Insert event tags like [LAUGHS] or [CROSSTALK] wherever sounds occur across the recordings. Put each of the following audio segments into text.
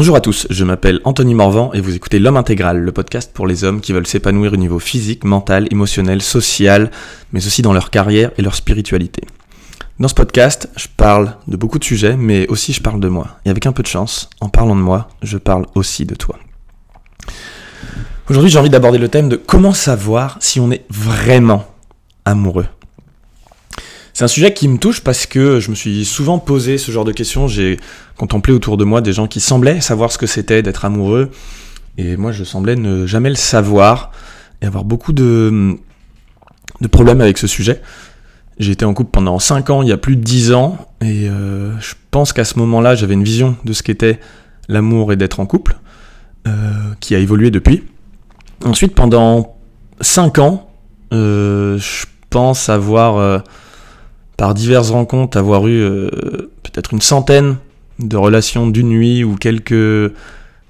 Bonjour à tous, je m'appelle Anthony Morvan et vous écoutez L'Homme Intégral, le podcast pour les hommes qui veulent s'épanouir au niveau physique, mental, émotionnel, social, mais aussi dans leur carrière et leur spiritualité. Dans ce podcast, je parle de beaucoup de sujets, mais aussi je parle de moi. Et avec un peu de chance, en parlant de moi, je parle aussi de toi. Aujourd'hui, j'ai envie d'aborder le thème de comment savoir si on est vraiment amoureux. C'est un sujet qui me touche parce que je me suis souvent posé ce genre de questions. J'ai contemplé autour de moi des gens qui semblaient savoir ce que c'était d'être amoureux. Et moi, je semblais ne jamais le savoir et avoir beaucoup de, problèmes avec ce sujet. J'ai été en couple pendant 5 ans, il y a plus de 10 ans. Et euh, je pense qu'à ce moment-là, j'avais une vision de ce qu'était l'amour et d'être en couple, euh, qui a évolué depuis. Ensuite, pendant 5 ans, euh, je pense avoir par diverses rencontres, avoir eu euh, peut-être une centaine de relations d'une nuit ou quelques,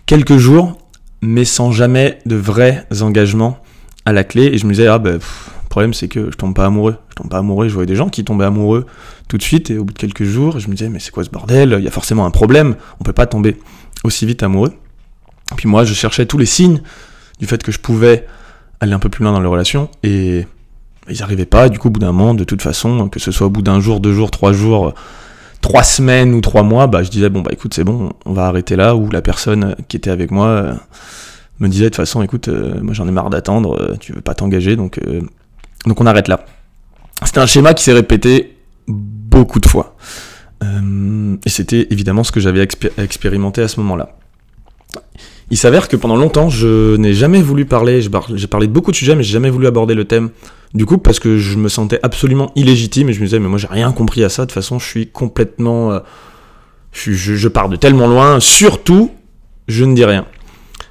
quelques jours, mais sans jamais de vrais engagements à la clé. Et je me disais, ah ben, le problème c'est que je tombe pas amoureux. Je tombe pas amoureux. Je voyais des gens qui tombaient amoureux tout de suite et au bout de quelques jours, je me disais, mais c'est quoi ce bordel? Il y a forcément un problème. On peut pas tomber aussi vite amoureux. Puis moi, je cherchais tous les signes du fait que je pouvais aller un peu plus loin dans les relations et ils n'arrivaient pas, du coup, au bout d'un moment, de toute façon, que ce soit au bout d'un jour, deux jours, trois jours, trois semaines ou trois mois, bah, je disais, bon, bah écoute, c'est bon, on va arrêter là, ou la personne qui était avec moi euh, me disait, de toute façon, écoute, euh, moi j'en ai marre d'attendre, euh, tu veux pas t'engager, donc, donc on arrête là. C'était un schéma qui s'est répété beaucoup de fois. et c'était évidemment ce que j'avais expérimenté à ce moment-là. Il s'avère que pendant longtemps, je n'ai jamais voulu parler, j'ai parlé de beaucoup de sujets, mais j'ai jamais voulu aborder le thème du coup parce que je me sentais absolument illégitime et je me disais, mais moi j'ai rien compris à ça, de toute façon je suis complètement... Euh, je, pars de tellement loin, surtout, je ne dis rien.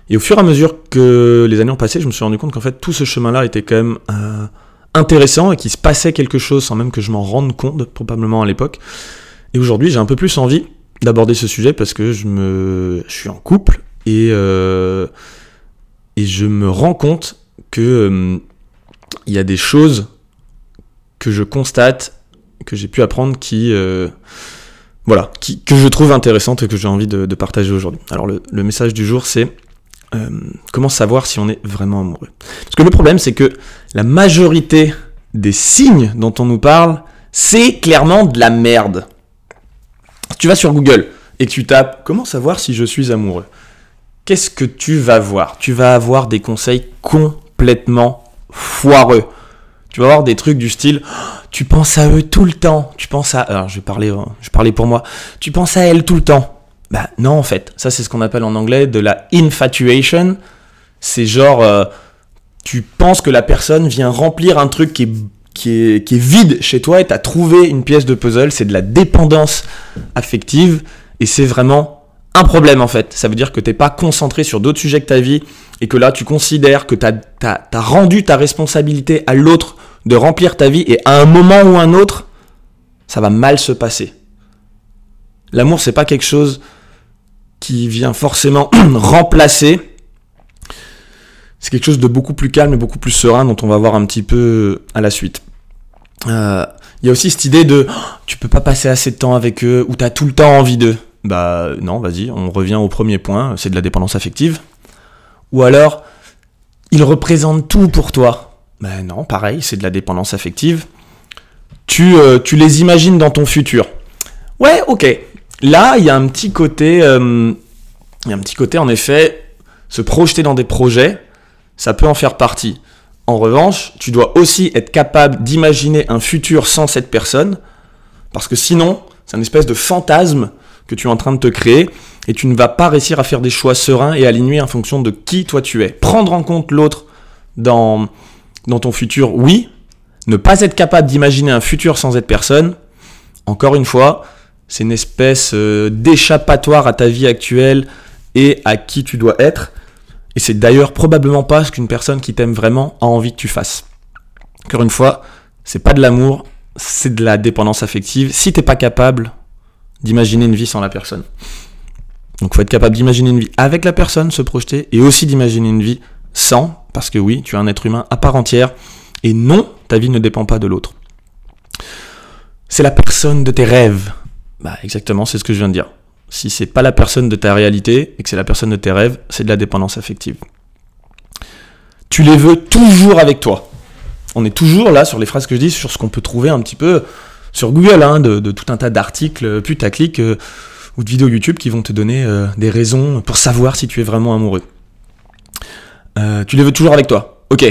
Et au fur et à mesure que les années ont passé, je me suis rendu compte qu'en fait tout ce chemin-là était quand même euh, intéressant et qu'il se passait quelque chose sans même que je m'en rende compte, probablement à l'époque. Et aujourd'hui j'ai un peu plus envie d'aborder ce sujet parce que je, me, suis en couple et, euh, et je me rends compte que il y a des choses que je constate, que j'ai pu apprendre euh, voilà, qui, que je trouve intéressantes et que j'ai envie de, partager aujourd'hui. Alors le, message du jour, c'est comment savoir si on est vraiment amoureux? Parce que le problème, c'est que la majorité des signes dont on nous parle, c'est clairement de la merde. tu vas sur Google et tu tapes comment savoir si je suis amoureux, qu'est-ce que tu vas voir? Tu vas avoir des conseils complètement foireux. Tu vas avoir des trucs du style, tu penses à eux tout le temps. Tu penses à, alors je vais parler, hein, je vais pour moi. Tu penses à elle tout le temps. Bah non en fait, ça c'est ce qu'on appelle en anglais de la infatuation. C'est genre, euh, tu penses que la personne vient remplir un truc qui est qui est, qui est, vide chez toi et tu as trouvé une pièce de puzzle, c'est de la dépendance affective et c'est vraiment un problème en fait. Ça veut dire que t'es pas concentré sur d'autres sujets que ta vie et que là tu considères que tu as, rendu ta responsabilité à l'autre de remplir ta vie et à un moment ou un autre, ça va mal se passer. L'amour c'est pas quelque chose qui vient forcément [CLEARS THROAT] remplacer. C'est quelque chose de beaucoup plus calme et beaucoup plus serein dont on va voir un petit peu à la suite. Euh, il y a aussi cette idée de oh, tu peux pas passer assez de temps avec eux ou tu as tout le temps envie d'eux. Bah non, vas-y, on revient au premier point, c'est de la dépendance affective. Ou alors, ils représentent tout pour toi. Ben non, pareil, c'est de la dépendance affective. Tu, euh, tu les imagines dans ton futur. Ouais, ok. Là, il y a un petit côté, euh, il y a un petit côté en effet, se projeter dans des projets, ça peut en faire partie. En revanche, tu dois aussi être capable d'imaginer un futur sans cette personne, parce que sinon, c'est un espèce de fantasme que tu es en train de te créer et tu ne vas pas réussir à faire des choix sereins et alignés en fonction de qui toi tu es. Prendre en compte l'autre dans, dans ton futur, oui. Ne pas être capable d'imaginer un futur sans être personne, encore une fois, c'est une espèce euh, d'échappatoire à ta vie actuelle et à qui tu dois être. Et c'est d'ailleurs probablement pas ce qu'une personne qui t'aime vraiment a envie que tu fasses. Encore une fois, c'est pas de l'amour, c'est de la dépendance affective. Si t'es pas capable d'imaginer une vie sans la personne. Donc faut être capable d'imaginer une vie avec la personne, se projeter, et aussi d'imaginer une vie sans, parce que oui, tu es un être humain à part entière, et non, ta vie ne dépend pas de l'autre. C'est la personne de tes rêves. Bah exactement, c'est ce que je viens de dire. si c'est pas la personne de ta réalité et que c'est la personne de tes rêves, c'est de la dépendance affective. Tu les veux toujours avec toi. On est toujours là sur les phrases que je dis, sur ce qu'on peut trouver un petit peu sur Google, hein, de, tout un tas d'articles putaclic euh, ou de vidéos YouTube qui vont te donner euh, des raisons pour savoir si tu es vraiment amoureux. Euh, tu les veux toujours avec toi. Ok.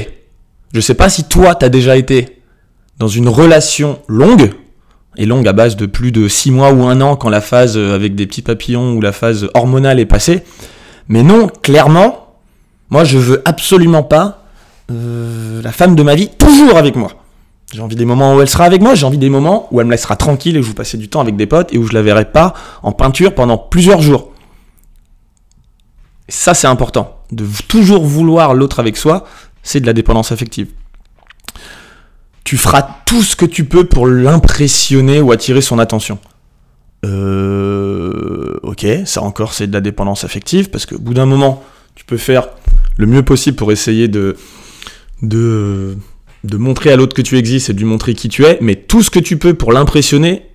Je sais pas si toi, tu as déjà été dans une relation longue, et longue à base de plus de 6 mois ou un an quand la phase avec des petits papillons ou la phase hormonale est passée. Mais non, clairement, moi je veux absolument pas la femme de ma vie toujours avec moi. J'ai envie des moments où elle sera avec moi, j'ai envie des moments où elle me laissera tranquille et où je vous passer du temps avec des potes et où je la verrai pas en peinture pendant plusieurs jours. ça, c'est important. De toujours vouloir l'autre avec soi, c'est de la dépendance affective. Tu feras tout ce que tu peux pour l'impressionner ou attirer son attention. Euh, ok, ça encore, c'est de la dépendance affective parce qu'au bout d'un moment, tu peux faire le mieux possible pour essayer de, de de montrer à l'autre que tu existes et de lui montrer qui tu es, mais tout ce que tu peux pour l'impressionner,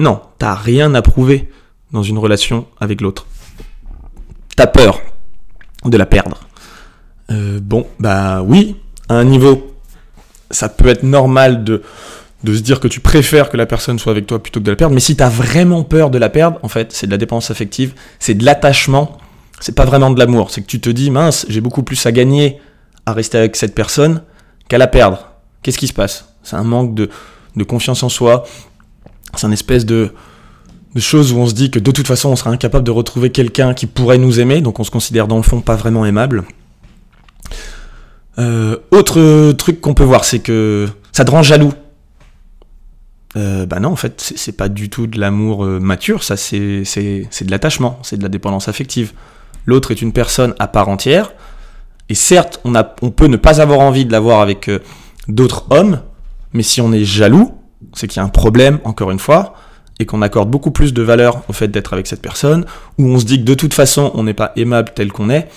non, t'as rien à prouver dans une relation avec l'autre. T'as peur de la perdre. Euh, bon, bah oui, à un niveau, ça peut être normal de, de se dire que tu préfères que la personne soit avec toi plutôt que de la perdre, mais si t'as vraiment peur de la perdre, en fait, c'est de la dépendance affective, c'est de l'attachement, c'est pas vraiment de l'amour, c'est que tu te dis, mince, j'ai beaucoup plus à gagner à rester avec cette personne qu'à la perdre qu'est-ce qui se passe? C'est un manque de, confiance en soi, c'est un espèce de, choses où on se dit que de toute façon on sera incapable de retrouver quelqu'un qui pourrait nous aimer, donc on se considère dans le fond pas vraiment aimable. Euh, autre truc qu'on peut voir, c'est que ça te rend jaloux. Euh, bah non, en fait, c'est pas du tout de l'amour euh, mature, ça c'est de l'attachement, c'est de la dépendance affective. L'autre est une personne à part entière, et certes, on, on peut ne pas avoir envie de l'avoir avec d'autres hommes, mais si on est jaloux, c'est qu'il y a un problème, encore une fois, et qu'on accorde beaucoup plus de valeur au fait d'être avec cette personne, ou on se dit que de toute façon, on n'est pas aimable tel qu'on est.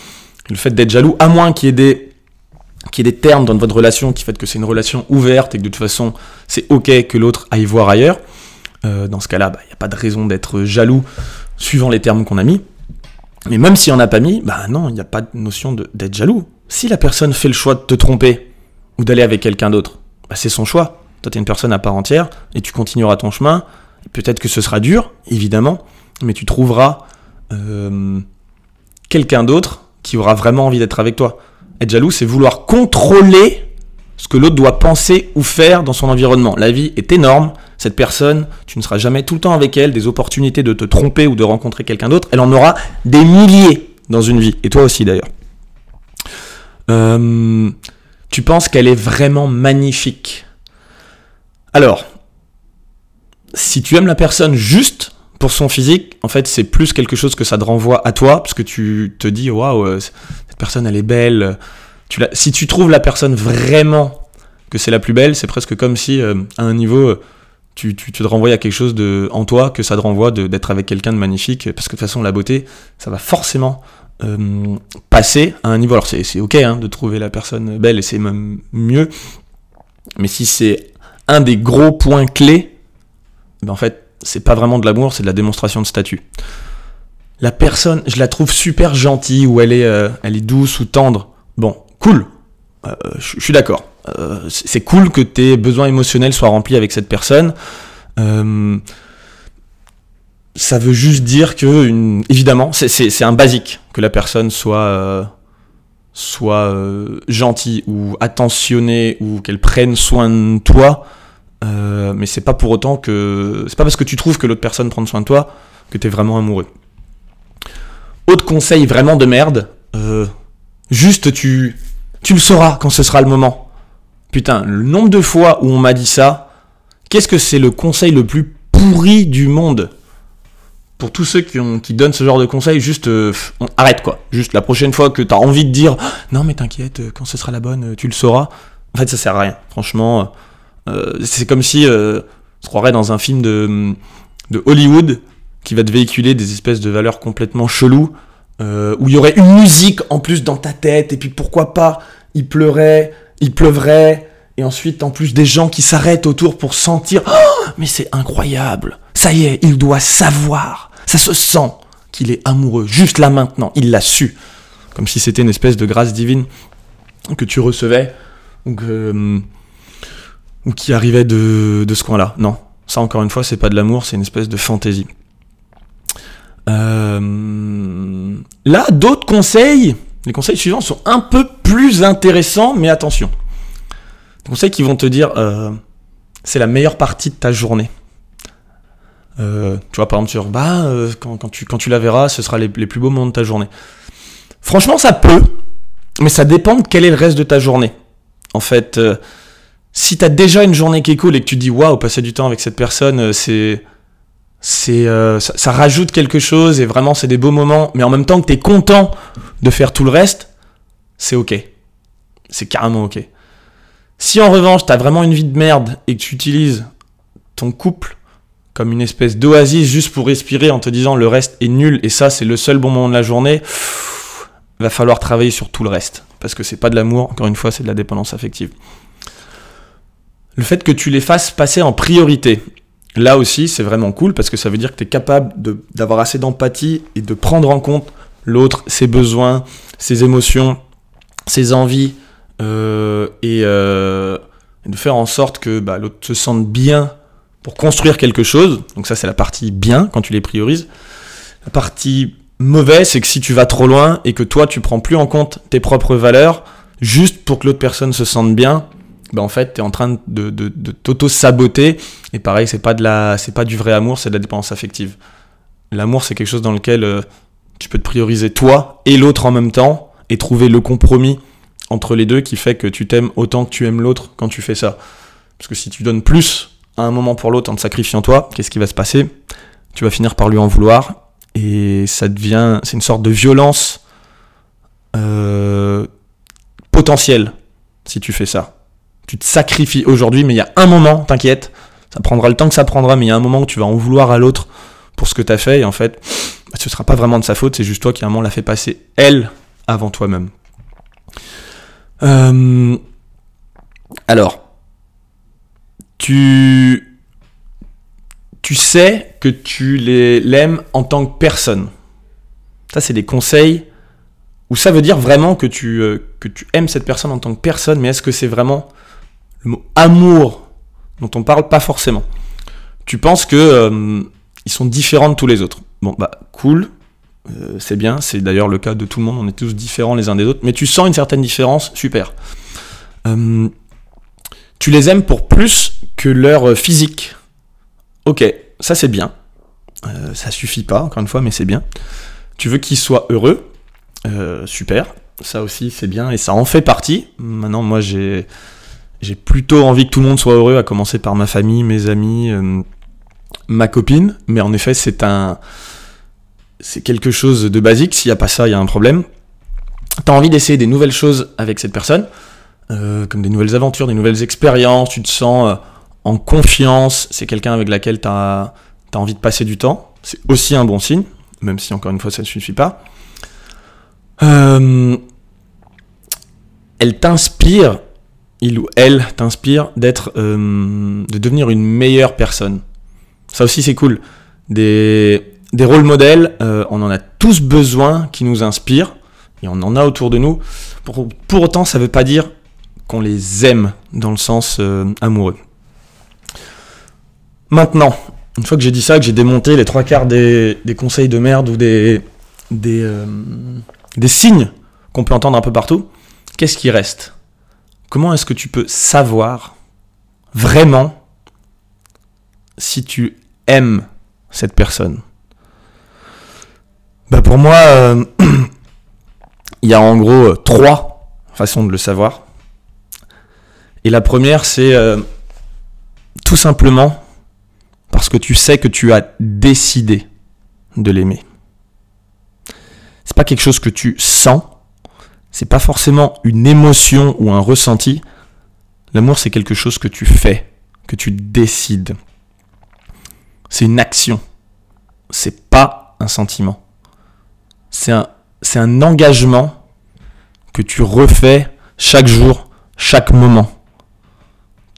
Le fait d'être jaloux, à moins qu'il y ait des des termes dans votre relation qui fait que c'est une relation ouverte et que de toute façon c'est ok que l'autre aille voir ailleurs, euh, dans ce cas-là, bah, il n'y a pas de raison d'être jaloux suivant les termes qu'on a mis. Mais même si on n'a pas mis, bah non, il n'y a pas de notion d'être jaloux. Si la personne fait le choix de te tromper, ou d'aller avec quelqu'un d'autre, bah, c'est son choix. Toi, tu es une personne à part entière et tu continueras ton chemin. Peut-être que ce sera dur, évidemment, mais tu trouveras euh, quelqu'un d'autre qui aura vraiment envie d'être avec toi. Être jaloux, c'est vouloir contrôler ce que l'autre doit penser ou faire dans son environnement. La vie est énorme. Cette personne, tu ne seras jamais tout le temps avec elle, des opportunités de te tromper ou de rencontrer quelqu'un d'autre. Elle en aura des milliers dans une vie. Et toi aussi d'ailleurs. Euh, tu penses qu'elle est vraiment magnifique. Alors, si tu aimes la personne juste pour son physique, en fait, c'est plus quelque chose que ça te renvoie à toi, parce que tu te dis, waouh, euh, cette personne, elle est belle. Si tu trouves la personne vraiment que c'est la plus belle, c'est presque comme si, euh, à un niveau, tu, te renvoies à quelque chose de, en toi, que ça te renvoie d'être avec quelqu'un de magnifique, parce que de toute façon, la beauté, ça va forcément euh, passer à un niveau. Alors c'est ok hein, de trouver la personne belle et c'est même mieux, mais si c'est un des gros points clés, ben en fait c'est pas vraiment de l'amour, c'est de la démonstration de statut. La personne, je la trouve super gentille ou elle est, euh, elle est douce ou tendre. Bon, cool, euh, je suis d'accord. C'est cool que tes besoins émotionnels soient remplis avec cette personne ça veut juste dire que, évidemment, c'est un basique que la personne soit, euh, soit euh, gentille ou attentionnée ou qu'elle prenne soin de toi. Euh, mais c'est pas pour autant que. C'est pas parce que tu trouves que l'autre personne prend soin de toi que t'es vraiment amoureux. Autre conseil vraiment de merde, juste tu, tu le sauras quand ce sera le moment. Putain, le nombre de fois où on m'a dit ça, qu'est-ce que c'est le conseil le plus pourri du monde pour tous ceux qui, donnent ce genre de conseils, juste euh, arrête quoi. Juste la prochaine fois que tu as envie de dire [GASPS] non mais t'inquiète, euh, quand ce sera la bonne, euh, tu le sauras. En fait, ça sert à rien. Franchement, c'est comme si on se dans un film de, de Hollywood qui va te véhiculer des espèces de valeurs complètement cheloues, où il y aurait une musique en plus dans ta tête, et puis pourquoi pas, il pleurait, il pleuvrait, et ensuite en plus des gens qui s'arrêtent autour pour sentir oh, mais c'est incroyable ça y est, il doit savoir. Ça se sent. qu'il est amoureux, juste là maintenant, il l'a su. Comme si c'était une espèce de grâce divine que tu recevais, ou, que, qui arrivait de, de ce coin-là. Non, ça encore une fois, c'est pas de l'amour, c'est une espèce de fantaisie. Euh, là, d'autres conseils, les conseils suivants sont un peu plus intéressants, mais attention. Des conseils qui vont te dire, euh, c'est la meilleure partie de ta journée. Euh, tu vois, par exemple, sur, bah, quand, tu, quand tu la verras, ce sera les, plus beaux moments de ta journée. Franchement, ça peut, mais ça dépend de quel est le reste de ta journée. En fait, si tu as déjà une journée qui est cool et que tu dis, waouh, passer du temps avec cette personne, c'est c'est euh, ça, rajoute quelque chose et vraiment c'est des beaux moments, mais en même temps que tu es content de faire tout le reste, c'est ok. C'est carrément ok. Si en revanche tu as vraiment une vie de merde et que tu utilises ton couple comme une espèce d'oasis juste pour respirer en te disant le reste est nul et ça c'est le seul bon moment de la journée, va falloir travailler sur tout le reste parce que c'est pas de l'amour, encore une fois c'est de la dépendance affective. Le fait que tu les fasses passer en priorité Là aussi, c'est vraiment cool parce que ça veut dire que tu es capable d'avoir assez d'empathie et de prendre en compte l'autre, ses besoins, ses émotions, ses envies, euh, euh, et, de faire en sorte que bah, l'autre se sente bien pour construire quelque chose. Donc ça, c'est la partie bien quand tu les priorises. La partie mauvaise, c'est que si tu vas trop loin et que toi, tu prends plus en compte tes propres valeurs, juste pour que l'autre personne se sente bien, bah, en fait, tu es en train de, de, t'auto-saboter. Et pareil, c'est pas, de la, c'est pas du vrai amour, c'est de la dépendance affective. L'amour, c'est quelque chose dans lequel euh, tu peux te prioriser toi et l'autre en même temps et trouver le compromis entre les deux qui fait que tu t'aimes autant que tu aimes l'autre quand tu fais ça. Parce que si tu donnes plus à un moment pour l'autre en te sacrifiant toi, qu'est-ce qui va se passer? Tu vas finir par lui en vouloir et ça devient, c'est une sorte de violence euh, potentielle si tu fais ça tu te sacrifies aujourd'hui, mais il y a un moment, t'inquiète, ça prendra le temps que ça prendra, mais il y a un moment où tu vas en vouloir à l'autre pour ce que tu as fait, et en fait, bah, ce sera pas vraiment de sa faute, c'est juste toi qui à un moment l'a fait passer elle avant toi-même. Euh, alors, tu, tu sais que tu l'aimes en tant que personne. Ça, c'est des conseils où ça veut dire vraiment que tu, euh, que tu aimes cette personne en tant que personne, mais est-ce que c'est vraiment le mot amour dont on parle pas forcément. Tu penses que euh, ils sont différents de tous les autres. Bon bah cool, euh, c'est bien, c'est d'ailleurs le cas de tout le monde, on est tous différents les uns des autres, mais tu sens une certaine différence, super. Euh, tu les aimes pour plus que leur physique. Ok, ça c'est bien. ça suffit pas, encore une fois, mais c'est bien. Tu veux qu'ils soient heureux, super. Ça aussi c'est bien et ça en fait partie. Maintenant moi j'ai j'ai plutôt envie que tout le monde soit heureux, à commencer par ma famille, mes amis, euh, ma copine. Mais en effet, c'est un, c'est quelque chose de basique. S'il n'y a pas ça, il y a un problème. T'as envie d'essayer des nouvelles choses avec cette personne, euh, comme des nouvelles aventures, des nouvelles expériences. Tu te sens euh, en confiance. C'est quelqu'un avec laquelle tu as, envie de passer du temps. C'est aussi un bon signe, même si encore une fois ça ne suffit pas. elle t'inspire il ou elle t'inspire d'être, euh, de devenir une meilleure personne. Ça aussi c'est cool. Des, rôles modèles, euh, on en a tous besoin qui nous inspirent et on en a autour de nous. Pour, autant, ça ne veut pas dire qu'on les aime dans le sens euh, amoureux. Maintenant, une fois que j'ai dit ça, que j'ai démonté les trois quarts des, conseils de merde ou des, des signes qu'on peut entendre un peu partout, qu'est-ce qui reste? Comment est-ce que tu peux savoir vraiment si tu aimes cette personne? Bah Pour moi, euh, [CLEARS THROAT] il y a en gros euh, trois façons de le savoir. Et la première, c'est euh, tout simplement parce que tu sais que tu as décidé de l'aimer. C'est pas quelque chose que tu sens, c'est pas forcément une émotion ou un ressenti. L'amour, c'est quelque chose que tu fais, que tu décides. C'est une action. C'est pas un sentiment. C'est un, c'est un engagement que tu refais chaque jour, chaque moment.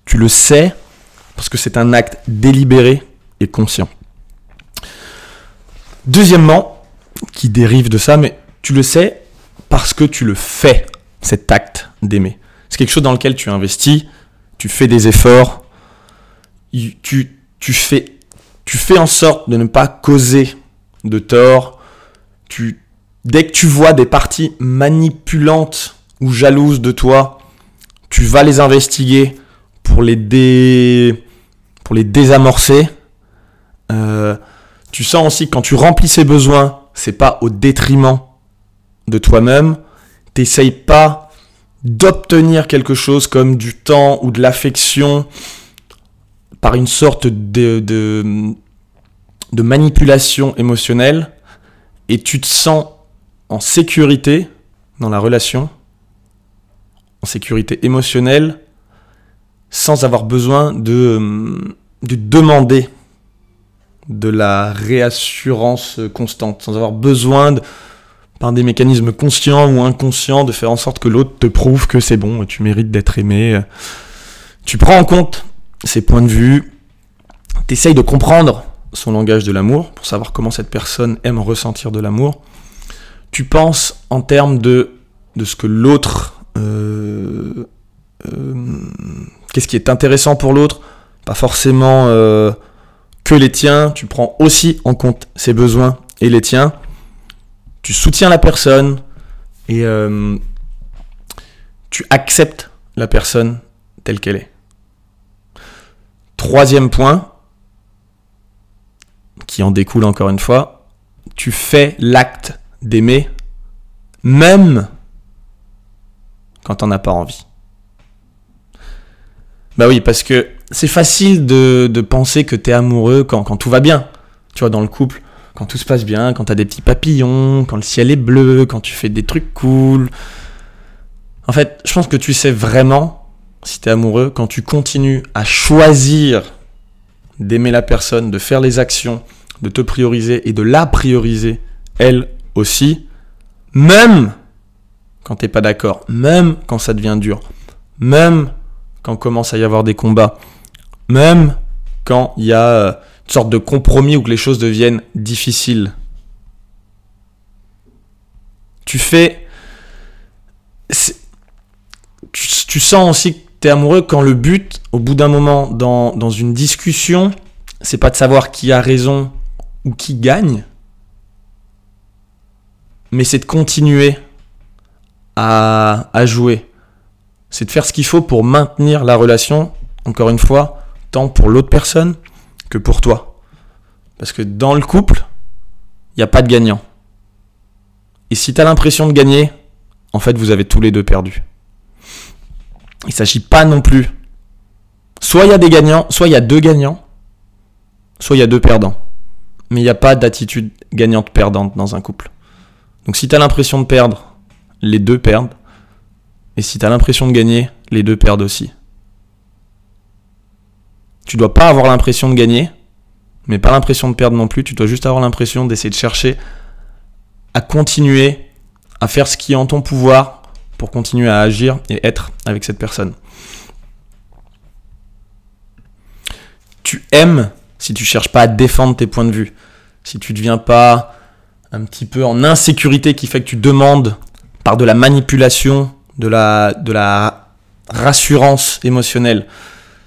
Tu le sais parce que c'est un acte délibéré et conscient. Deuxièmement, qui dérive de ça, mais tu le sais parce que tu le fais, cet acte d'aimer. C'est quelque chose dans lequel tu investis, tu fais des efforts, tu, fais, en sorte de ne pas causer de tort. Dès que tu vois des parties manipulantes ou jalouses de toi, tu vas les investiguer pour les, désamorcer. Euh, tu sens aussi que quand tu remplis ces besoins, c'est pas au détriment de toi-même. T'essayes pas d'obtenir quelque chose comme du temps ou de l'affection par une sorte de, de, manipulation émotionnelle et tu te sens en sécurité dans la relation, en sécurité émotionnelle, sans avoir besoin de, de demander de la réassurance constante, sans avoir besoin de, par des mécanismes conscients ou inconscients de faire en sorte que l'autre te prouve que c'est bon, tu mérites d'être aimé. Tu prends en compte ses points de vue, tu de comprendre son langage de l'amour pour savoir comment cette personne aime ressentir de l'amour. Tu penses en termes de, de ce que l'autre... Euh, euh, qu'est-ce qui est intéressant pour l'autre, pas forcément euh, que les tiens, tu prends aussi en compte ses besoins et les tiens tu soutiens la personne et euh, tu acceptes la personne telle qu'elle est. Troisième point, qui en découle encore une fois, tu fais l'acte d'aimer même quand t'en as pas envie. Bah oui, parce que c'est facile de, penser que tu es amoureux quand tout va bien. Tu vois, dans le couple, quand tout se passe bien, quand t'as des petits papillons, quand le ciel est bleu, quand tu fais des trucs cool. En fait, je pense que tu sais vraiment, si t'es amoureux, quand tu continues à choisir d'aimer la personne, de faire les actions, de te prioriser et de la prioriser, elle aussi, même quand t'es pas d'accord, même quand ça devient dur, même quand commence à y avoir des combats, même quand il y a euh, sorte de compromis où que les choses deviennent difficiles. Tu fais... Tu, sens aussi que tu es amoureux quand le but, au bout d'un moment, dans, dans une discussion, c'est pas de savoir qui a raison ou qui gagne, mais c'est de continuer à, à jouer. C'est de faire ce qu'il faut pour maintenir la relation, encore une fois, tant pour l'autre personne que pour toi. Parce que dans le couple, il n'y a pas de gagnant. Et si tu as l'impression de gagner, en fait, vous avez tous les deux perdu. Il ne s'agit pas non plus. Soit il y a des gagnants, soit il y a deux gagnants, soit il y a deux perdants. Mais il n'y a pas d'attitude gagnante-perdante dans un couple. Donc si tu as l'impression de perdre, les deux perdent. Et si tu as l'impression de gagner, les deux perdent aussi. Tu dois pas avoir l'impression de gagner, mais pas l'impression de perdre non plus. Tu dois juste avoir l'impression d'essayer de chercher à continuer à faire ce qui est en ton pouvoir pour continuer à agir et être avec cette personne. Tu aimes si tu cherches pas à défendre tes points de vue, si tu ne deviens pas un petit peu en insécurité qui fait que tu demandes par de la manipulation, de la, de la rassurance émotionnelle,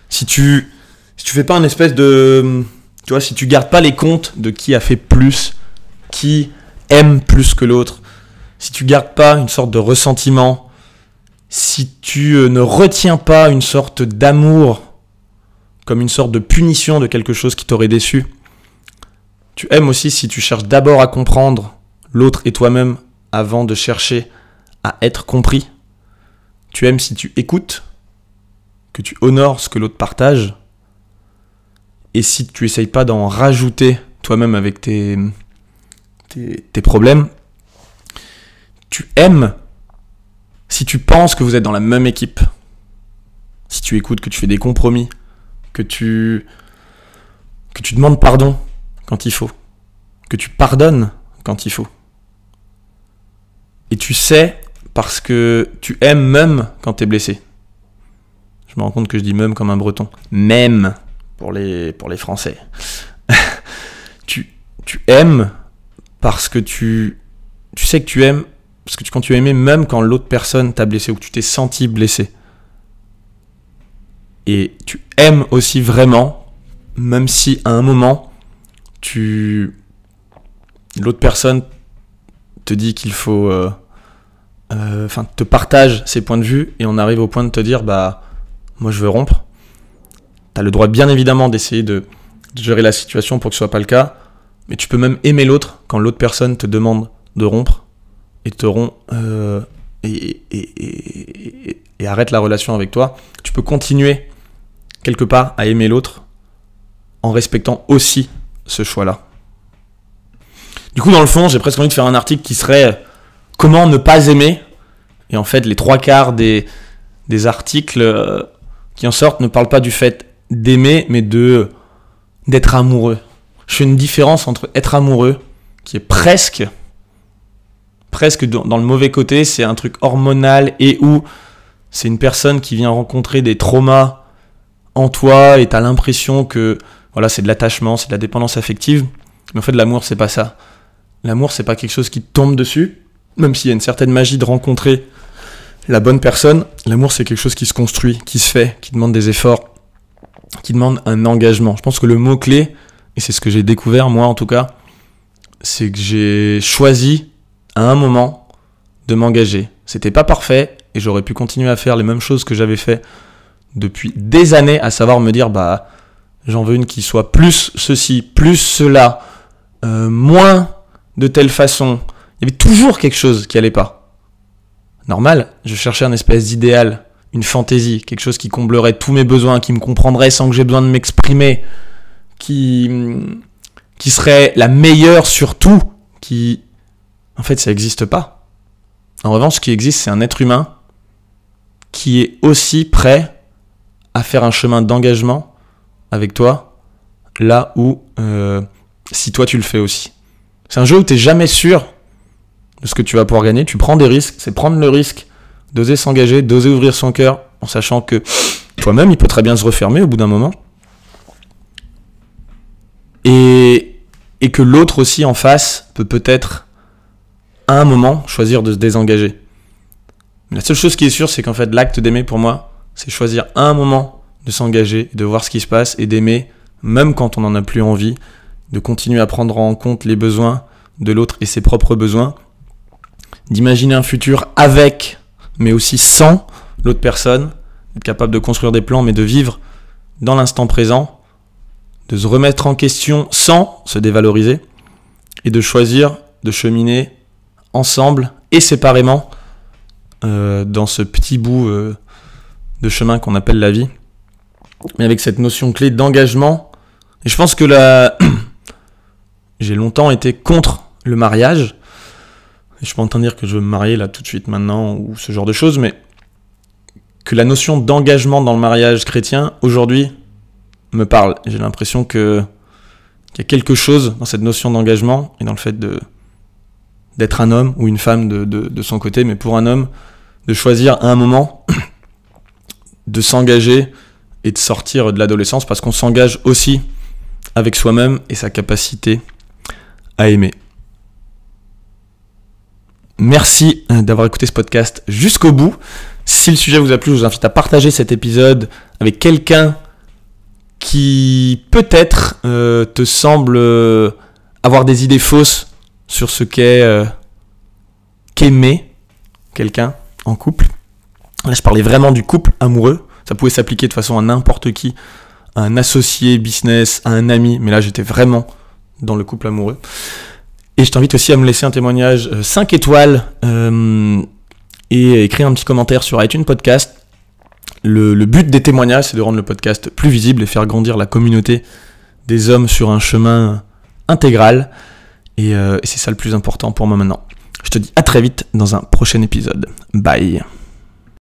si tu si tu fais pas un espèce de. Tu vois, si tu gardes pas les comptes de qui a fait plus, qui aime plus que l'autre, si tu gardes pas une sorte de ressentiment, si tu euh, ne retiens pas une sorte d'amour comme une sorte de punition de quelque chose qui t'aurait déçu, tu aimes aussi si tu cherches d'abord à comprendre l'autre et toi-même avant de chercher à être compris. Tu aimes si tu écoutes, que tu honores ce que l'autre partage, et si tu essayes pas d'en rajouter toi-même avec tes, tes, problèmes, tu aimes si tu penses que vous êtes dans la même équipe, si tu écoutes, que tu fais des compromis, que tu, que tu demandes pardon quand il faut, que tu pardonnes quand il faut. Et tu sais parce que tu aimes même quand tu es blessé. Je me rends compte que je dis même comme un breton. Même pour les, pour les Français. [LAUGHS] tu, tu aimes parce que tu, tu sais que tu aimes, parce que tu continues à aimer même quand l'autre personne t'a blessé ou que tu t'es senti blessé. Et tu aimes aussi vraiment, même si à un moment, tu. L'autre personne te dit qu'il faut. euh, euh, te partage ses points de vue et on arrive au point de te dire, bah, moi je veux rompre. Le droit, bien évidemment, d'essayer de, gérer la situation pour que ce soit pas le cas. Mais tu peux même aimer l'autre quand l'autre personne te demande de rompre et te rompt euh, et, et- et- et- arrête la relation avec toi. Tu peux continuer quelque part à aimer l'autre en respectant aussi ce choix-là. Du coup, dans le fond, j'ai presque envie de faire un article qui serait comment ne pas aimer? Et en fait, les trois quarts des, des articles euh, qui en sortent ne parlent pas du fait d'aimer, mais de d'être amoureux. Je fais une différence entre être amoureux, qui est presque, presque dans, le mauvais côté, c'est un truc hormonal et où c'est une personne qui vient rencontrer des traumas en toi et t'as l'impression que voilà c'est de l'attachement, c'est de la dépendance affective. Mais en fait, l'amour c'est pas ça. L'amour c'est pas quelque chose qui tombe dessus, même s'il y a une certaine magie de rencontrer la bonne personne. L'amour c'est quelque chose qui se construit, qui se fait, qui demande des efforts, qui demande un engagement. Je pense que le mot clé et c'est ce que j'ai découvert moi en tout cas, c'est que j'ai choisi à un moment de m'engager. C'était pas parfait et j'aurais pu continuer à faire les mêmes choses que j'avais fait depuis des années, à savoir me dire bah j'en veux une qui soit plus ceci, plus cela, euh, moins de telle façon. Il y avait toujours quelque chose qui allait pas. Normal, je cherchais un espèce d'idéal, une fantaisie, quelque chose qui comblerait tous mes besoins, qui me comprendrait sans que j'ai besoin de m'exprimer, qui, qui serait la meilleure sur tout, qui... En fait, ça n'existe pas. En revanche, ce qui existe, c'est un être humain qui est aussi prêt à faire un chemin d'engagement avec toi, là où, euh, si toi tu le fais aussi. C'est un jeu où tu n'es jamais sûr de ce que tu vas pouvoir gagner. Tu prends des risques, c'est prendre le risque d'oser s'engager, d'oser ouvrir son cœur, en sachant que toi-même, il peut très bien se refermer au bout d'un moment. Et, et que l'autre aussi en face peut peut-être, à un moment, choisir de se désengager. La seule chose qui est sûre, c'est qu'en fait, l'acte d'aimer pour moi, c'est choisir à un moment de s'engager, de voir ce qui se passe et d'aimer, même quand on n'en a plus envie, de continuer à prendre en compte les besoins de l'autre et ses propres besoins, d'imaginer un futur avec, mais aussi sans l'autre personne, d'être capable de construire des plans, mais de vivre dans l'instant présent, de se remettre en question sans se dévaloriser, et de choisir de cheminer ensemble et séparément euh, dans ce petit bout euh, de chemin qu'on appelle la vie, mais avec cette notion clé d'engagement. Et je pense que la... [CLEARS THROAT] j'ai longtemps été contre le mariage. Je suis pas dire que je veux me marier là tout de suite maintenant ou ce genre de choses, mais que la notion d'engagement dans le mariage chrétien aujourd'hui me parle. J'ai l'impression que qu'il y a quelque chose dans cette notion d'engagement et dans le fait de d'être un homme ou une femme de, de son côté, mais pour un homme, de choisir à un moment [CLEARS THROAT] de s'engager et de sortir de l'adolescence parce qu'on s'engage aussi avec soi-même et sa capacité à aimer. Merci euh, d'avoir écouté ce podcast jusqu'au bout. Si le sujet vous a plu, je vous invite à partager cet épisode avec quelqu'un qui peut-être euh, te semble euh, avoir des idées fausses sur ce qu'est qu'aimer quelqu'un en couple. Là, je parlais vraiment du couple amoureux. Ça pouvait s'appliquer de façon à n'importe qui, à un associé business, à un ami, mais là, j'étais vraiment dans le couple amoureux. Et je t'invite aussi à me laisser un témoignage 5 étoiles euh, et écrire un petit commentaire sur iTunes Podcast. Le, but des témoignages, c'est de rendre le podcast plus visible et faire grandir la communauté des hommes sur un chemin intégral. Et, euh, et c'est ça le plus important pour moi maintenant. Je te dis à très vite dans un prochain épisode. Bye.